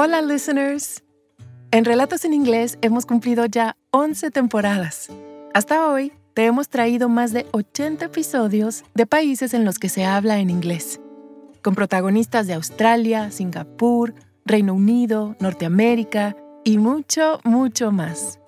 Hola, listeners. En Relatos en Inglés hemos cumplido ya 11 temporadas. Hasta hoy te hemos traído más de 80 episodios de países en los que se habla en inglés, con protagonistas de Australia, Singapur, Reino Unido, Norteamérica y mucho, mucho más.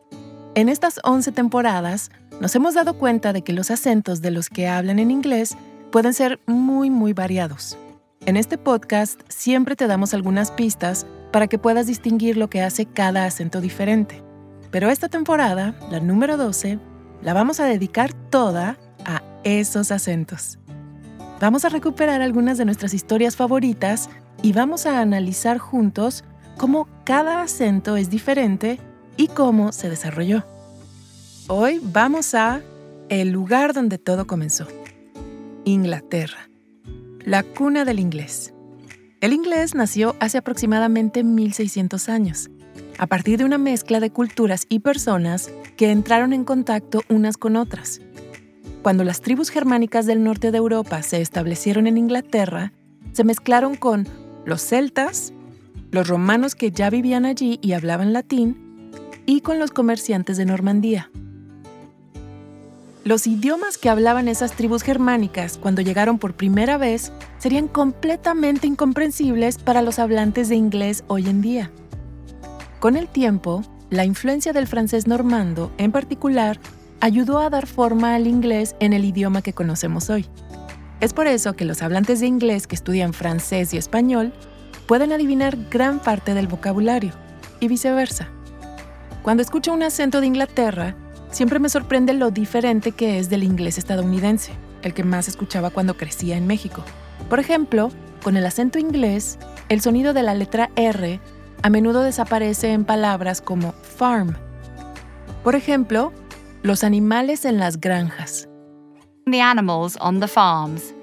En estas 11 temporadas nos hemos dado cuenta de que los acentos de los que hablan en inglés pueden ser muy, muy variados. En este podcast siempre te damos algunas pistas para que puedas distinguir lo que hace cada acento diferente. Pero esta temporada, la número 12, la vamos a dedicar toda a esos acentos. Vamos a recuperar algunas de nuestras historias favoritas y vamos a analizar juntos cómo cada acento es diferente y cómo se desarrolló. Hoy vamos a el lugar donde todo comenzó, Inglaterra la cuna del inglés. El inglés nació hace aproximadamente 1600 años, a partir de una mezcla de culturas y personas que entraron en contacto unas con otras. Cuando las tribus germánicas del norte de Europa se establecieron en Inglaterra, se mezclaron con los celtas, los romanos que ya vivían allí y hablaban latín, y con los comerciantes de Normandía. Los idiomas que hablaban esas tribus germánicas cuando llegaron por primera vez serían completamente incomprensibles para los hablantes de inglés hoy en día. Con el tiempo, la influencia del francés normando, en particular, ayudó a dar forma al inglés en el idioma que conocemos hoy. Es por eso que los hablantes de inglés que estudian francés y español pueden adivinar gran parte del vocabulario, y viceversa. Cuando escucho un acento de Inglaterra, Siempre me sorprende lo diferente que es del inglés estadounidense, el que más escuchaba cuando crecía en México. Por ejemplo, con el acento inglés, el sonido de la letra R a menudo desaparece en palabras como farm. Por ejemplo, los animales en las granjas. The animals on the farms.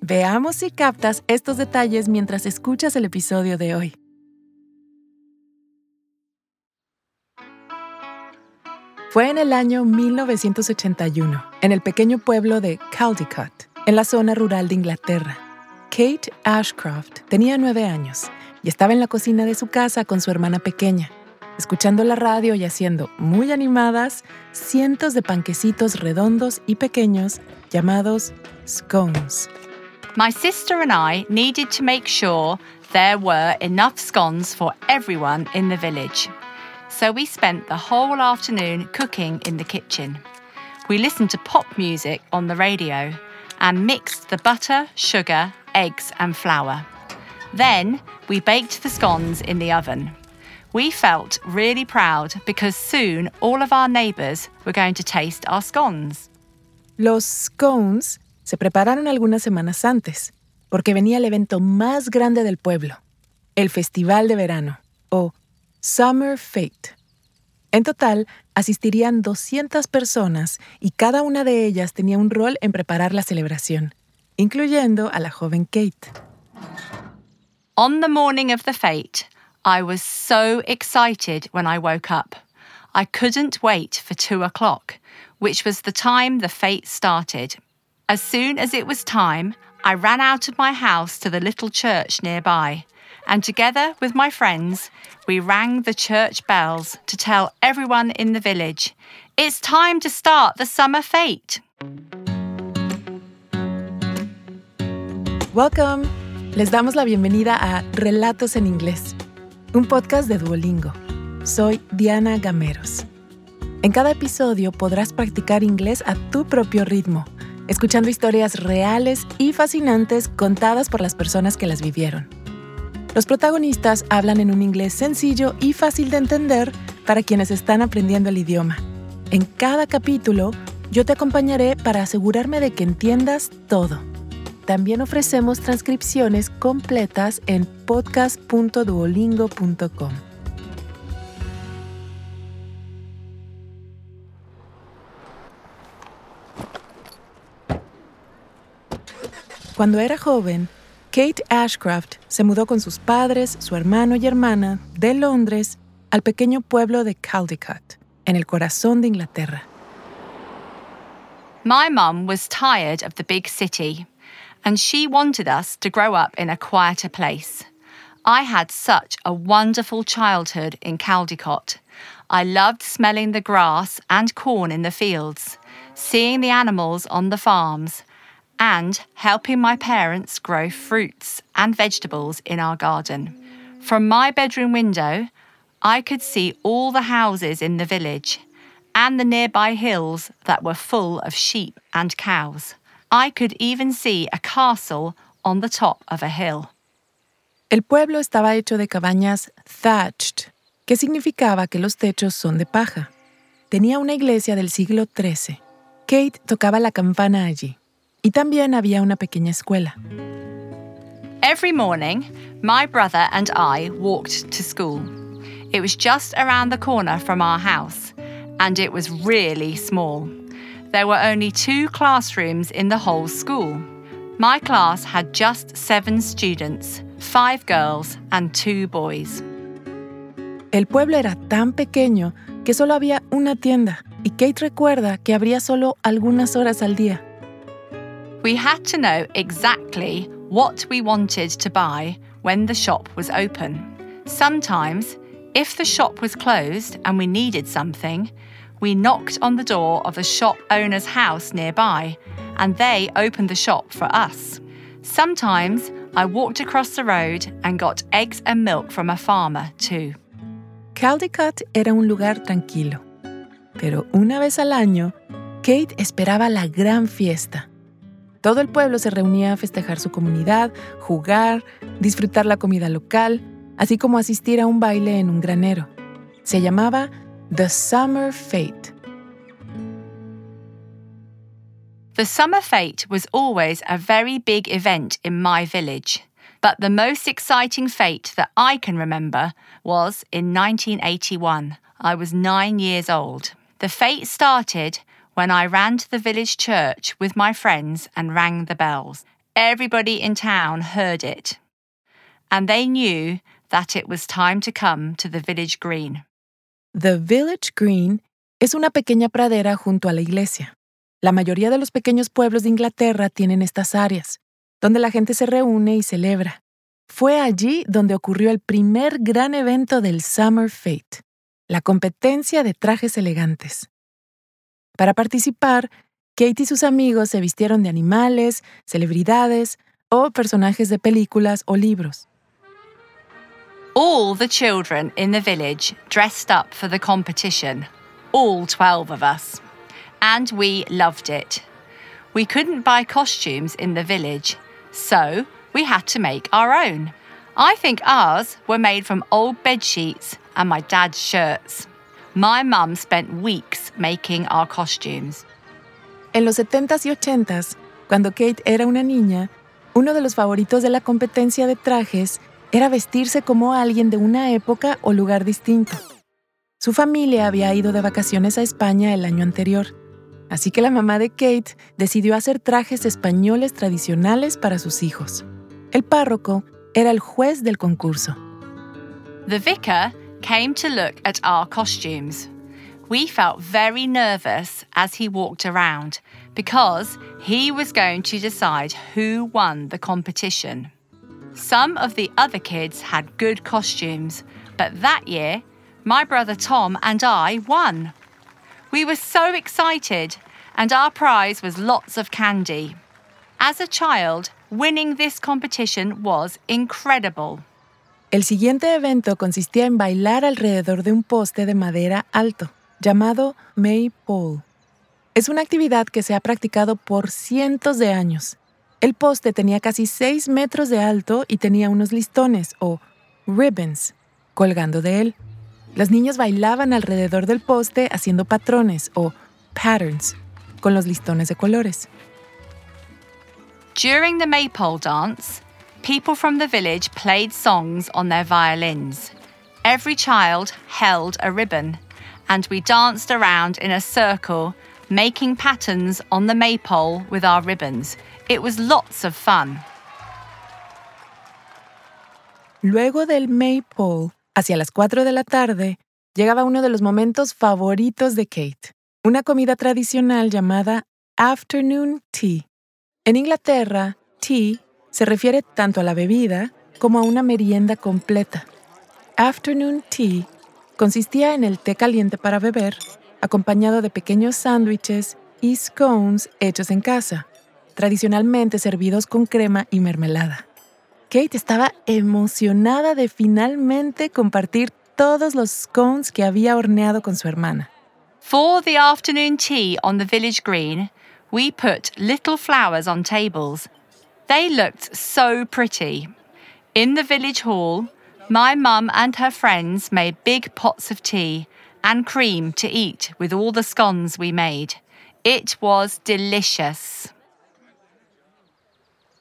Veamos si captas estos detalles mientras escuchas el episodio de hoy. Fue en el año 1981, en el pequeño pueblo de Caldicot, en la zona rural de Inglaterra. Kate Ashcroft tenía nueve años y estaba en la cocina de su casa con su hermana pequeña, escuchando la radio y haciendo, muy animadas, cientos de panquecitos redondos y pequeños llamados scones. My sister and I needed to make sure there were enough scones for everyone in the village. So we spent the whole afternoon cooking in the kitchen. We listened to pop music on the radio and mixed the butter, sugar, eggs, and flour. Then we baked the scones in the oven. We felt really proud because soon all of our neighbours were going to taste our scones. Los scones se prepararon algunas semanas antes, porque venía el evento más grande del pueblo, el Festival de Verano, o Summer Fate. En total, asistirían 200 personas y cada una de ellas tenía un rol en preparar la celebración, incluyendo a la joven Kate. On the morning of the fete, I was so excited when I woke up. I couldn't wait for two o'clock, which was the time the fete started. As soon as it was time, I ran out of my house to the little church nearby and together with my friends, we rang the church bells to tell everyone in the village it's time to start the summer fete. Welcome. Les damos la bienvenida a Relatos en Inglés, un podcast de Duolingo. Soy Diana Gameros. En cada episodio podrás practicar inglés a tu propio ritmo, escuchando historias reales y fascinantes contadas por las personas que las vivieron. Los protagonistas hablan en un inglés sencillo y fácil de entender para quienes están aprendiendo el idioma. En cada capítulo, yo te acompañaré para asegurarme de que entiendas todo. También ofrecemos transcripciones completas en podcast.duolingo.com. Cuando era joven, Kate Ashcroft se mudó con sus padres, su hermano y hermana de Londres al pequeño pueblo de Caldecott, en el corazón de Inglaterra. My mum was tired of the big city, and she wanted us to grow up in a quieter place. I had such a wonderful childhood in Caldecott. I loved smelling the grass and corn in the fields, seeing the animals on the farms, and helping my parents grow fruits and vegetables in our garden. From my bedroom window, I could see all the houses in the village and the nearby hills that were full of sheep and cows. I could even see a castle on the top of a hill. El pueblo estaba hecho de cabañas thatched, que significaba que los techos son de paja. Tenía una iglesia del siglo XIII. Kate tocaba la campana allí. Y también había una pequeña escuela. Every morning, my brother and I walked to school. It was just around the corner from our house, and it was really small. There were only two classrooms in the whole school. My class had just seven students, five girls and two boys. El pueblo era tan pequeño que solo había una tienda, y Kate recuerda que abría solo algunas horas al día. We had to know exactly what we wanted to buy when the shop was open. Sometimes, if the shop was closed and we needed something, we knocked on the door of the shop owner's house nearby and they opened the shop for us. Sometimes I walked across the road and got eggs and milk from a farmer too. Caldecott era un lugar tranquilo, pero una vez al año, Kate esperaba la gran fiesta. Todo el pueblo se reunía a festejar su comunidad, jugar, disfrutar la comida local, así como asistir a un baile en un granero. Se llamaba The Summer Fete. The Summer Fete was always a very big event in my village. But the most exciting fete that I can remember was in 1981. I was nine years old. The fete started when I ran to the village church with my friends and rang the bells. Everybody in town heard it, and they knew that it was time to come to the village green. The Village Green es una pequeña pradera junto a la iglesia. La mayoría de los pequeños pueblos de Inglaterra tienen estas áreas, donde la gente se reúne y celebra. Fue allí donde ocurrió el primer gran evento del Summer Fete, la competencia de trajes elegantes. Para participar, Kate y sus amigos se vistieron de animales, celebridades o personajes de películas o libros. All the children in the village dressed up for the competition, all 12 of us. And we loved it. We couldn't buy costumes in the village, so we had to make our own. I think ours were made from old bed sheets and my dad's shirts. My mum spent weeks making our costumes. En los 70s y 80s, cuando Kate era una niña, uno de los favoritos de la competencia de trajes era vestirse como alguien de una época o lugar distinto. Su familia había ido de vacaciones a España el año anterior, así que la mamá de Kate decidió hacer trajes españoles tradicionales para sus hijos. El párroco era el juez del concurso. The vicar came to look at our costumes. We felt very nervous as he walked around because he was going to decide who won the competition. Some of the other kids had good costumes, but that year, my brother Tom and I won. We were so excited, and our prize was lots of candy. As a child, winning this competition was incredible. El siguiente evento consistía en bailar alrededor de un poste de madera alto, llamado Maypole. Es una actividad que se ha practicado por cientos de años. El poste tenía casi 6 metros de alto y tenía unos listones o ribbons colgando de él. Los niños bailaban alrededor del poste haciendo patrones o patterns con los listones de colores. During the maypole dance, people from the village played songs on their violins. Every child held a ribbon, and we danced around in a circle, making patterns on the maypole with our ribbons. It was lots of fun. Luego del maypole, hacia las 4 de la tarde, llegaba uno de los momentos favoritos de Kate, una comida tradicional llamada afternoon tea. En Inglaterra, tea se refiere tanto a la bebida como a una merienda completa. Afternoon tea consistía en el té caliente para beber, acompañado de pequeños sándwiches y scones hechos en casa, tradicionalmente servidos con crema y mermelada. Kate estaba emocionada de finalmente compartir todos los scones que había horneado con su hermana. For the afternoon tea on the village green, we put little flowers on tables. They looked so pretty. In the village hall, my mum and her friends made big pots of tea and cream to eat with all the scones we made. It was delicious.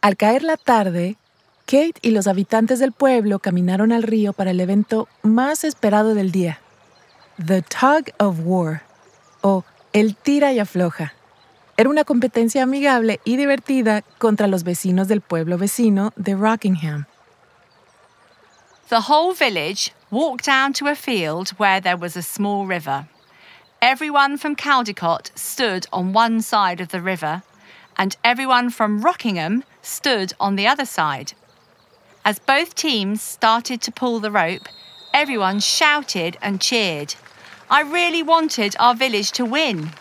Al caer la tarde, Kate y los habitantes del pueblo caminaron al río para el evento más esperado del día, The Tug of War, o el tira y afloja. Era una competencia amigable y divertida contra los vecinos del pueblo vecino de Rockingham. The whole village walked down to a field where there was a small river. Everyone from Caldecott stood on one side of the river, and everyone from Rockingham stood on the other side. As both teams started to pull the rope, everyone shouted and cheered. I really wanted our village to win.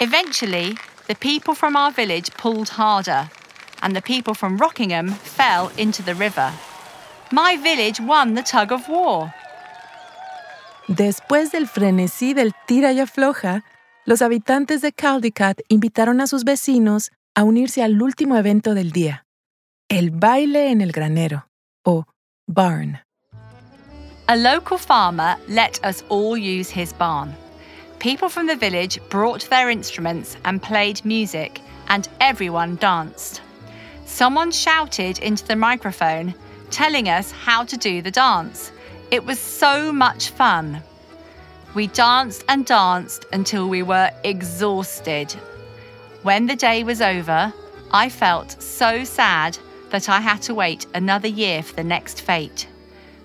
Eventually, the people from our village pulled harder, and the people from Rockingham fell into the river. My village won the tug of war. Después del frenesí del tira y afloja, los habitantes de Caldecott invitaron a sus vecinos a unirse al último evento del día, el baile en el granero, o barn. A local farmer let us all use his barn. People from the village brought their instruments and played music, and everyone danced. Someone shouted into the microphone, telling us how to do the dance. It was so much fun. We danced and danced until we were exhausted. When the day was over, I felt so sad that I had to wait another year for the next fete.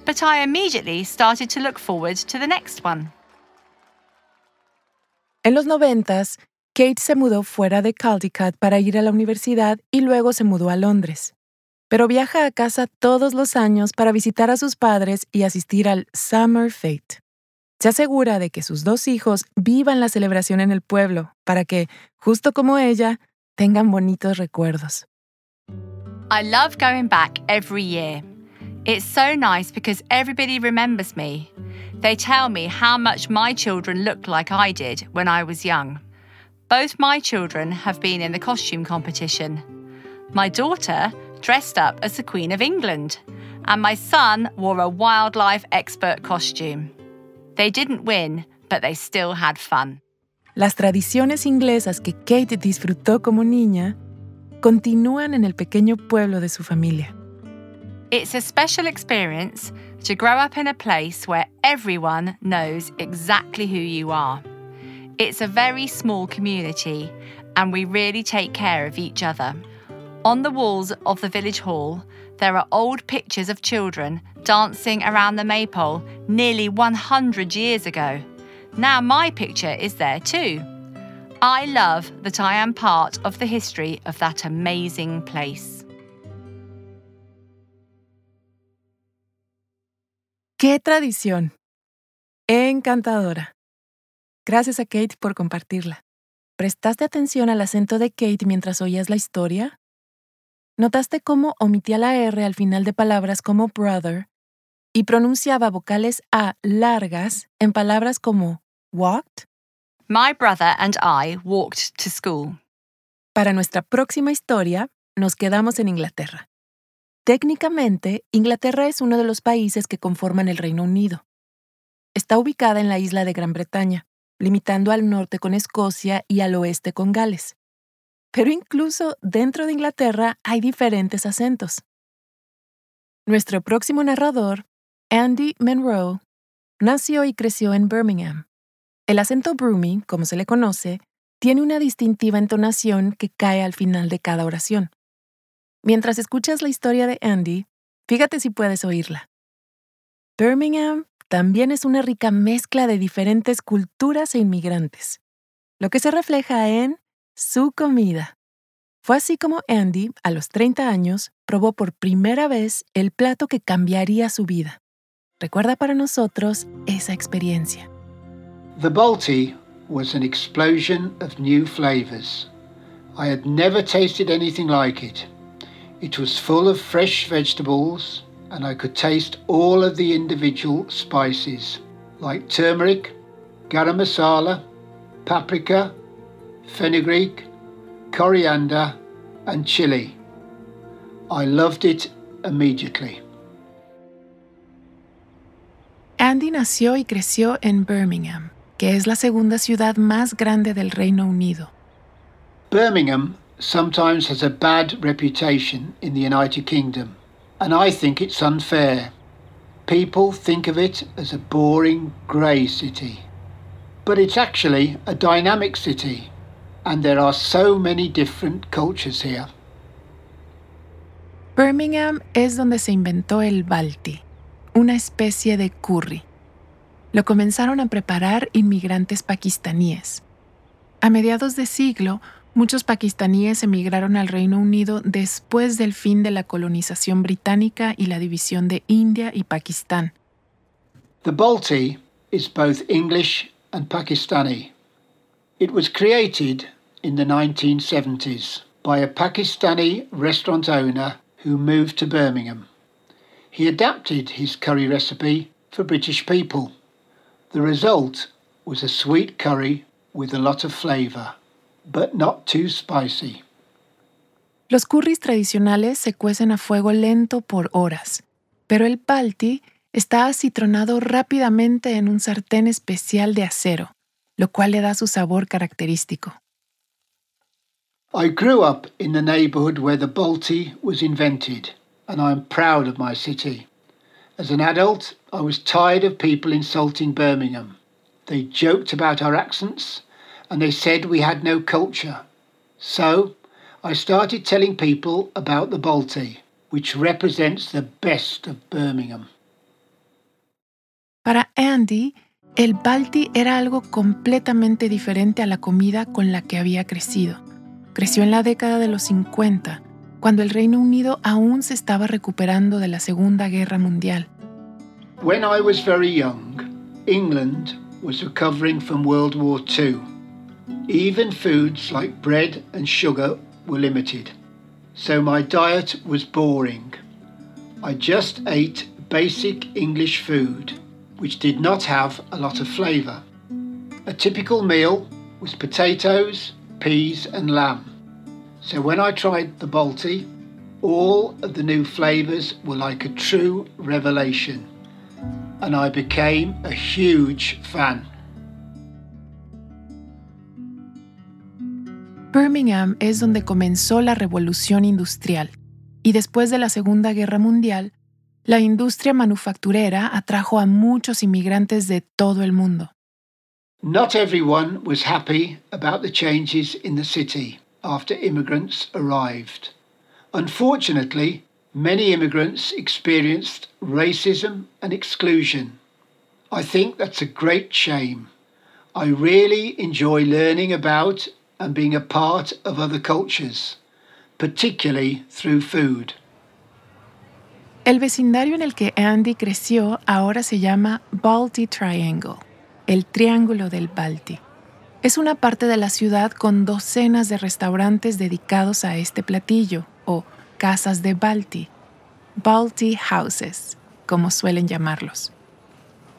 But I immediately started to look forward to the next one. En los noventas, Kate se mudó fuera de Caldecott para ir a la universidad y luego se mudó a Londres. Pero viaja a casa todos los años para visitar a sus padres y asistir al Summer Fete. Se asegura de que sus dos hijos vivan la celebración en el pueblo para que, justo como ella, tengan bonitos recuerdos. I love going back every year. It's so nice because everybody remembers me. They tell me how much my children look like I did when I was young. Both my children have been in the costume competition. My daughter dressed up as the Queen of England, and my son wore a wildlife expert costume. They didn't win, but they still had fun. Las tradiciones inglesas que Kate disfrutó como niña continúan en el pequeño pueblo de su familia. It's a special experience to grow up in a place where everyone knows exactly who you are. It's a very small community, and we really take care of each other. On the walls of the village hall, there are old pictures of children dancing around the maypole nearly 100 years ago. Now my picture is there too. I love that I am part of the history of that amazing place. ¡Qué tradición! Encantadora. Gracias a Kate por compartirla. ¿Prestaste atención al acento de Kate mientras oías la historia? ¿Notaste cómo omitía la R al final de palabras como brother y pronunciaba vocales A largas en palabras como walked? My brother and I walked to school. Para nuestra próxima historia, nos quedamos en Inglaterra. Técnicamente, Inglaterra es uno de los países que conforman el Reino Unido. Está ubicada en la isla de Gran Bretaña, limitando al norte con Escocia y al oeste con Gales. Pero incluso dentro de Inglaterra hay diferentes acentos. Nuestro próximo narrador, Andy Monroe, nació y creció en Birmingham. El acento Broomy, como se le conoce, tiene una distintiva entonación que cae al final de cada oración. Mientras escuchas la historia de Andy, fíjate si puedes oírla. Birmingham también es una rica mezcla de diferentes culturas e inmigrantes, lo que se refleja en su comida. Fue así como Andy, a los 30 años, probó por primera vez el plato que cambiaría su vida. Recuerda para nosotros esa experiencia. The Balti was an explosion of new flavors. I had never tasted anything like it. It was full of fresh vegetables, and I could taste all of the individual spices, like turmeric, garam masala, paprika, fenugreek, coriander, and chili. I loved it immediately. Andy nació y creció en Birmingham, que es la segunda ciudad más grande del Reino Unido. Birmingham sometimes has a bad reputation in the United Kingdom, and I think it's unfair. People think of it as a boring, grey city. But it's actually a dynamic city, and there are so many different cultures here. Birmingham es donde se inventó el balti, una especie de curry. Lo comenzaron a preparar inmigrantes pakistaníes. A mediados de siglo, muchos pakistaníes emigraron al Reino Unido después del fin de la colonización británica y la división de India y Pakistán. The Balti is both English and Pakistani. It was created in the 1970s by a Pakistani restaurant owner who moved to Birmingham. He adapted his curry recipe for British people. The result was a sweet curry with a lot of flavour, but not too spicy. Los curries tradicionales se cuecen a fuego lento por horas, pero el Balti está acitronado rápidamente en un sartén especial de acero, lo cual le da su sabor característico. I grew up in the neighbourhood where the Balti was invented, and I am proud of my city. As an adult, I was tired of people insulting Birmingham. They joked about our accents and they said we had no culture. So I started telling people about the Balti, which represents the best of Birmingham. Para Andy, el Balti era algo completamente diferente a la comida con la que había crecido. Creció en la década de los 50, cuando el Reino Unido aún se estaba recuperando de la Segunda Guerra Mundial. When I was very young, England was recovering from World War II. Even foods like bread and sugar were limited, so my diet was boring. I just ate basic English food, which did not have a lot of flavour. A typical meal was potatoes, peas, and lamb. So when I tried the Balti, all of the new flavours were like a true revelation, and I became a huge fan. Birmingham es donde comenzó la revolución industrial y después de la Segunda Guerra Mundial, la industria manufacturera atrajo a muchos inmigrantes de todo el mundo. Not everyone was happy about the changes in the city after immigrants arrived. Unfortunately, many immigrants experienced racism and exclusion. I think that's a great shame. I really enjoy learning about and being a part of other cultures, particularly through food. El vecindario en el que Andy creció ahora se llama Balti Triangle, el Triángulo del Balti. Es una parte de la ciudad con docenas de restaurantes dedicados a este platillo, o casas de Balti, Balti Houses, como suelen llamarlos.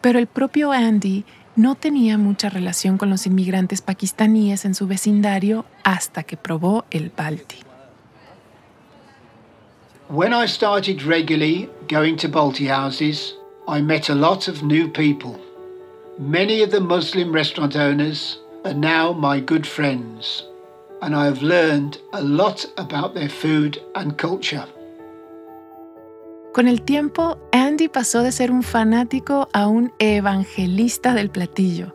Pero el propio Andy no tenía mucha relación con los inmigrantes pakistaníes en su vecindario hasta que probó el Balti. When I started regularly going to Balti houses, I met a lot of new people. Many of the Muslim restaurant owners are now my good friends, and I have learned a lot about their food and culture. Con el tiempo, Andy pasó de ser un fanático a un evangelista del platillo.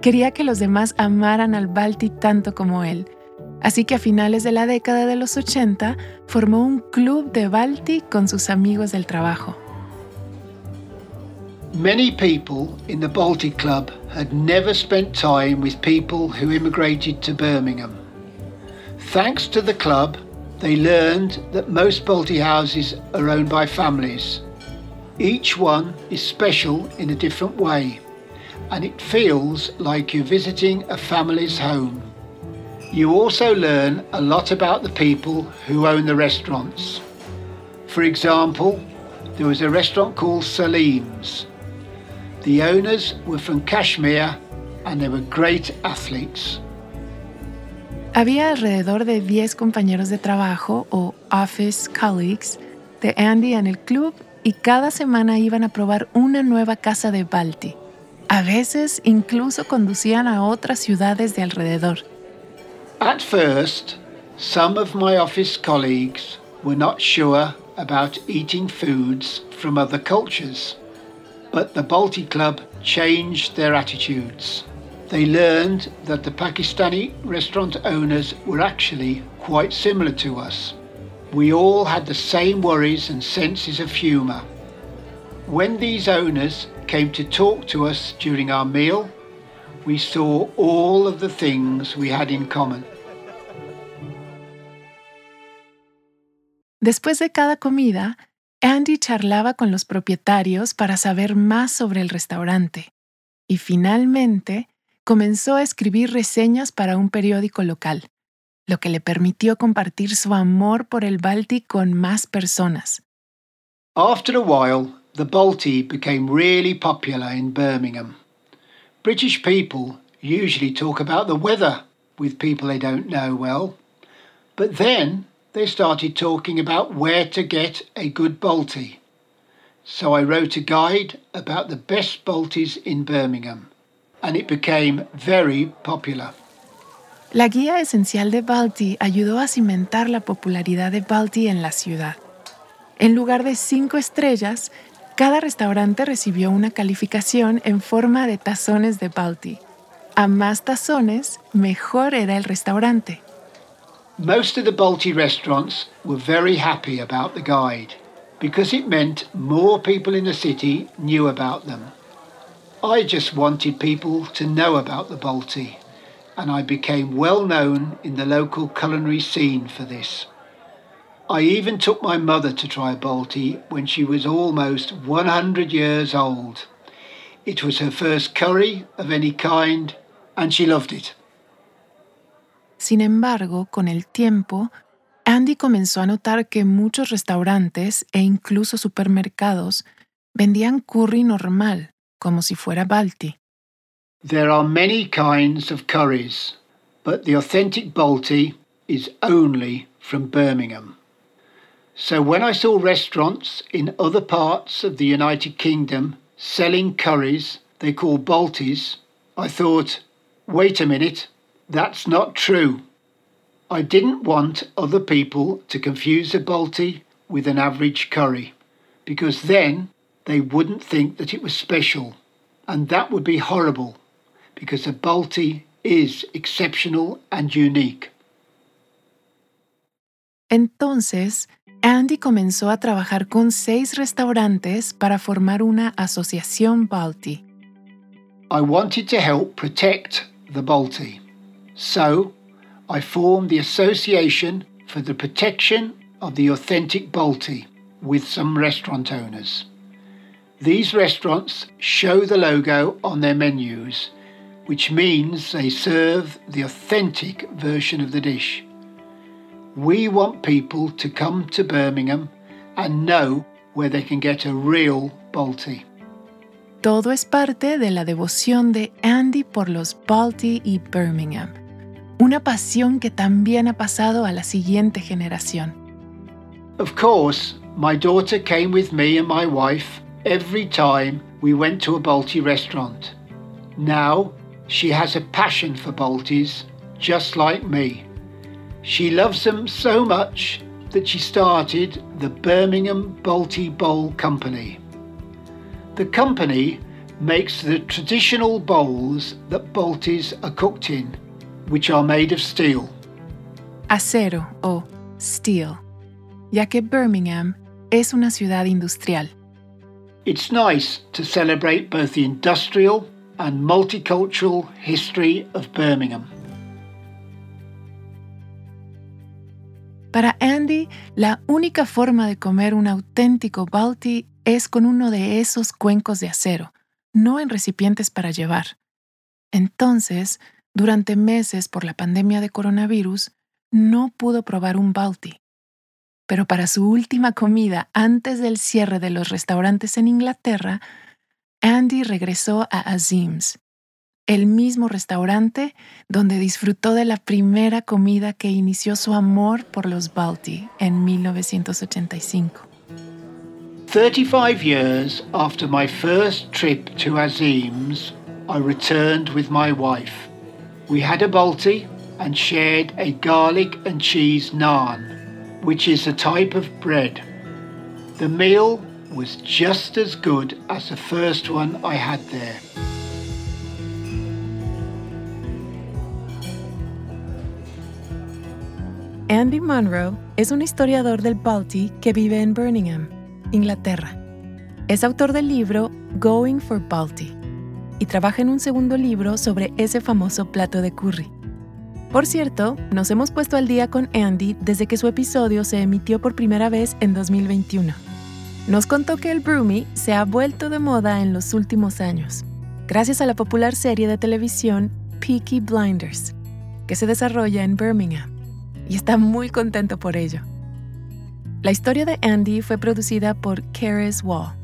Quería que los demás amaran al Balti tanto como él. Así que a finales de la década de los 80 formó un club de Balti con sus amigos del trabajo. Many people in the Baltic Club had never spent time with people who immigrated to Birmingham. Thanks to the club they learned that most Balti houses are owned by families. Each one is special in a different way, and it feels like you're visiting a family's home. You also learn a lot about the people who own the restaurants. For example, there was a restaurant called Salim's. The owners were from Kashmir and they were great athletes. Había alrededor de 10 compañeros de trabajo o office colleagues de Andy en el club y cada semana iban a probar una nueva casa de Balti. A veces incluso conducían a otras ciudades de alrededor. At first, some of my office colleagues were not sure about eating foods from other cultures, but the Balti Club changed their attitudes. They learned that the Pakistani restaurant owners were actually quite similar to us. We all had the same worries and senses of humour. When these owners came to talk to us during our meal, we saw all of the things we had in common. Después de cada comida, Andy charlaba con los propietarios para saber más sobre el restaurante. Y finalmente, comenzó a escribir reseñas para un periódico local, lo que le permitió compartir su amor por el Balti con más personas. After a while, the Balti became really popular in Birmingham. British people usually talk about the weather with people they don't know well, but then they started talking about where to get a good Balti. So I wrote a guide about the best Baltis in Birmingham and it became very popular. La guía esencial de Balti ayudó a cimentar la popularidad de Balti en la ciudad. En lugar de cinco estrellas, cada restaurante recibió una calificación en forma de tazones de Balti. A más tazones, mejor era el restaurante. Most of the Balti restaurants were very happy about the guide because it meant more people in the city knew about them. I just wanted people to know about the Balti, and I became well known in the local culinary scene for this. I even took my mother to try Balti when she was almost 100 years old. It was her first curry of any kind, and she loved it. Sin embargo, con el tiempo, Andy comenzó a notar que muchos restaurantes e incluso supermercados vendían curry normal, como si fuera Balti. There are many kinds of curries, but the authentic Balti is only from Birmingham. So when I saw restaurants in other parts of the United Kingdom selling curries they call Baltis, I thought, wait a minute, that's not true. I didn't want other people to confuse a Balti with an average curry, because then they wouldn't think that it was special. And that would be horrible because a Balti is exceptional and unique. Entonces, Andy comenzó a trabajar con seis restaurantes para formar una asociación Balti. I wanted to help protect the Balti. So, I formed the Association for the Protection of the Authentic Balti with some restaurant owners. These restaurants show the logo on their menus, which means they serve the authentic version of the dish. We want people to come to Birmingham and know where they can get a real Balti. Todo es parte de la devoción de Andy por los Balti y Birmingham, una pasión que también ha pasado a la siguiente generación. Of course, my daughter came with me and my wife every time we went to a Balti restaurant. Now she has a passion for Baltis, just like me. She loves them so much that she started the Birmingham Balti Bowl Company. The company makes the traditional bowls that Baltis are cooked in, which are made of steel. Acero o steel, ya que Birmingham es una ciudad industrial. It's nice to celebrate both the industrial and multicultural history of Birmingham. Para Andy, la única forma de comer un auténtico Balti es con uno de esos cuencos de acero, no en recipientes para llevar. Entonces, durante meses por la pandemia de coronavirus, no pudo probar un Balti. Pero para su última comida antes del cierre de los restaurantes en Inglaterra, Andy regresó a Azim's, el mismo restaurante donde disfrutó de la primera comida que inició su amor por los Balti en 1985. 35 years after my first trip to Azim's, I returned with my wife. We had a Balti and shared a garlic and cheese naan, which is a type of bread. The meal was just as good as the first one I had there. Andy Munro es un historiador del Balti que vive en Birmingham, Inglaterra. Es autor del libro Going for Balti y trabaja en un segundo libro sobre ese famoso plato de curry. Por cierto, nos hemos puesto al día con Andy desde que su episodio se emitió por primera vez en 2021. Nos contó que el broomy se ha vuelto de moda en los últimos años, gracias a la popular serie de televisión Peaky Blinders, que se desarrolla en Birmingham y está muy contento por ello. La historia de Andy fue producida por Keres Wall.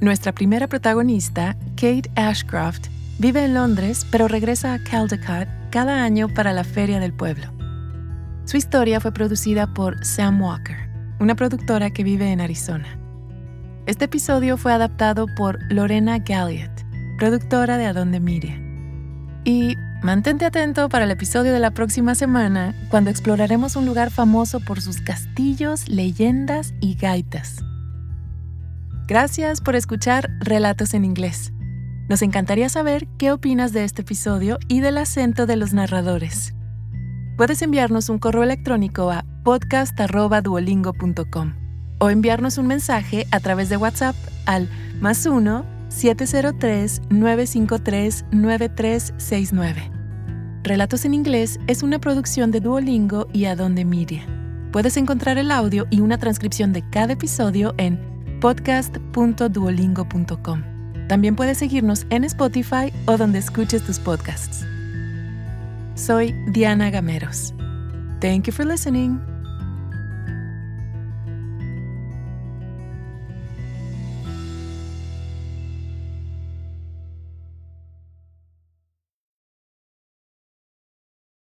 Nuestra primera protagonista, Kate Ashcroft, vive en Londres pero regresa a Caldecott cada año para la Feria del Pueblo. Su historia fue producida por Sam Walker, una productora que vive en Arizona. Este episodio fue adaptado por Lorena Galliot, productora de Adonde Miria. Y Mantente atento para el episodio de la próxima semana, cuando exploraremos un lugar famoso por sus castillos, leyendas y gaitas. Gracias por escuchar Relatos en Inglés. Nos encantaría saber qué opinas de este episodio y del acento de los narradores. Puedes enviarnos un correo electrónico a podcast.duolingo.com o enviarnos un mensaje a través de WhatsApp al más 1 703 953 9369. Relatos en Inglés es una producción de Duolingo y Adonde Media. Puedes encontrar el audio y una transcripción de cada episodio en podcast.duolingo.com. También puedes seguirnos en Spotify o donde escuches tus podcasts. Soy Diana Gameros. Thank you for listening.